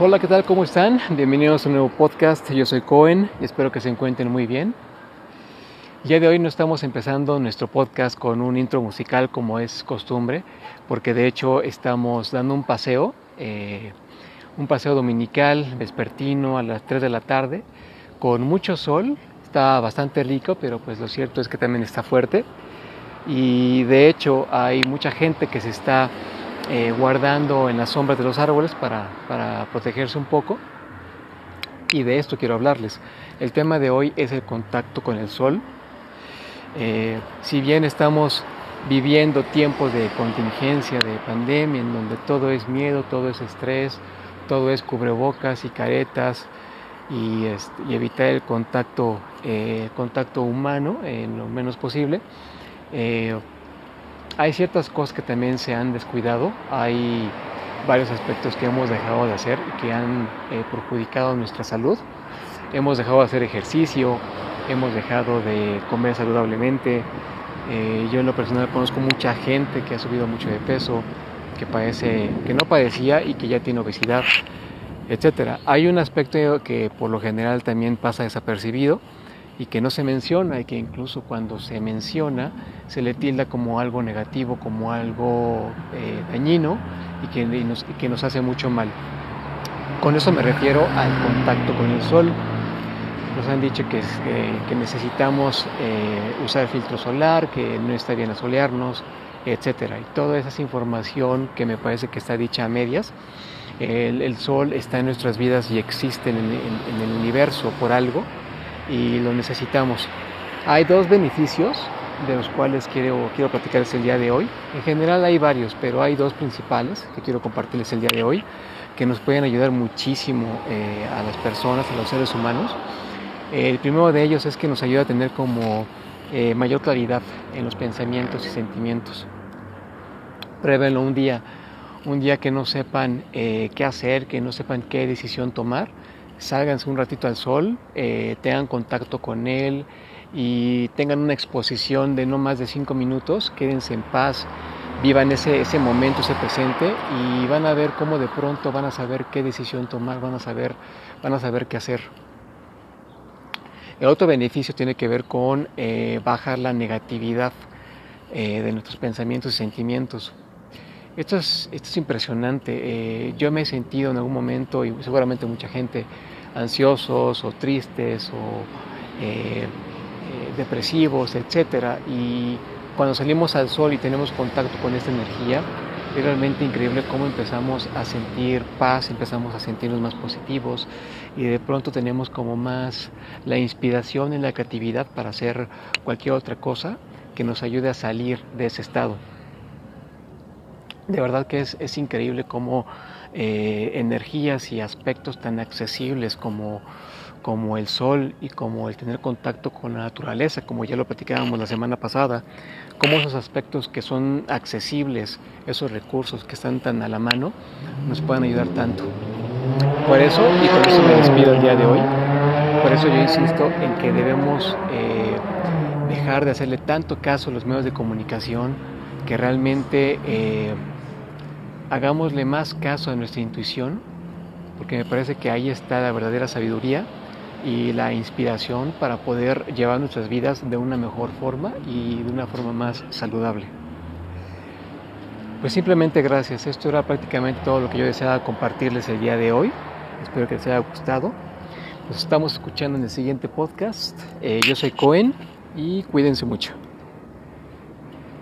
Hola, ¿qué tal? ¿Cómo están? Bienvenidos a un nuevo podcast. Yo soy Cohen y espero que se encuentren muy bien. Ya de hoy no estamos empezando nuestro podcast con un intro musical como es costumbre, porque de hecho estamos dando un paseo, eh, un paseo dominical, vespertino a las 3 de la tarde, con mucho sol. Está bastante rico, pero pues lo cierto es que también está fuerte. Y de hecho hay mucha gente que se está eh, guardando en las sombras de los árboles para, para protegerse un poco. Y de esto quiero hablarles. El tema de hoy es el contacto con el sol. Eh, si bien estamos viviendo tiempos de contingencia, de pandemia, en donde todo es miedo, todo es estrés, todo es cubrebocas y caretas y, evitar el contacto, eh, contacto humano en lo menos posible, hay ciertas cosas que también se han descuidado, hay varios aspectos que hemos dejado de hacer que han eh, perjudicado nuestra salud. Hemos dejado de hacer ejercicio, hemos dejado de comer saludablemente. Eh, yo en lo personal conozco mucha gente que ha subido mucho de peso, que, padece, que no padecía y que ya tiene obesidad, etc. Hay un aspecto que por lo general también pasa desapercibido y que no se menciona y que incluso cuando se menciona se le tilda como algo negativo, como algo eh, dañino y que, nos, hace mucho mal. Con eso me refiero al contacto con el sol. Nos han dicho que, necesitamos eh, usar filtro solar, que no está bien asolearnos, etcétera. Y toda esa información que me parece que está dicha a medias. El, el sol está en nuestras vidas y existe en, en, en el universo por algo y lo necesitamos. Hay dos beneficios de los cuales quiero, quiero platicarles el día de hoy. En general hay varios, pero hay dos principales que quiero compartirles el día de hoy, que nos pueden ayudar muchísimo eh, a las personas, a los seres humanos. El primero de ellos es que nos ayuda a tener como eh, mayor claridad en los pensamientos y sentimientos. Pruébenlo un día, un día que no sepan eh, qué hacer, que no sepan qué decisión tomar Sálganse un ratito al sol, eh, tengan contacto con él y tengan una exposición de no más de cinco minutos, quédense en paz, vivan ese, ese momento, ese presente y van a ver cómo de pronto van a saber qué decisión tomar, van a saber, van a saber qué hacer. El otro beneficio tiene que ver con eh, bajar la negatividad eh, de nuestros pensamientos y sentimientos. Esto es, esto es impresionante. Eh, yo me he sentido en algún momento, y seguramente mucha gente, ansiosos o tristes o eh, eh, depresivos, etc. Y cuando salimos al sol y tenemos contacto con esta energía, es realmente increíble cómo empezamos a sentir paz, empezamos a sentirnos más positivos y de pronto tenemos como más la inspiración y la creatividad para hacer cualquier otra cosa que nos ayude a salir de ese estado. De verdad que es, es increíble cómo eh, energías y aspectos tan accesibles como, como el sol y como el tener contacto con la naturaleza, como ya lo platicábamos la semana pasada, cómo esos aspectos que son accesibles, esos recursos que están tan a la mano, nos pueden ayudar tanto. Por eso, y con eso me despido el día de hoy, por eso yo insisto en que debemos eh, dejar de hacerle tanto caso a los medios de comunicación que realmente... Eh, hagámosle más caso a nuestra intuición, porque me parece que ahí está la verdadera sabiduría y la inspiración para poder llevar nuestras vidas de una mejor forma y de una forma más saludable. Pues simplemente gracias. Esto era prácticamente todo lo que yo deseaba compartirles el día de hoy. Espero que les haya gustado. Nos estamos escuchando en el siguiente podcast. Eh, yo soy Cohen y cuídense mucho.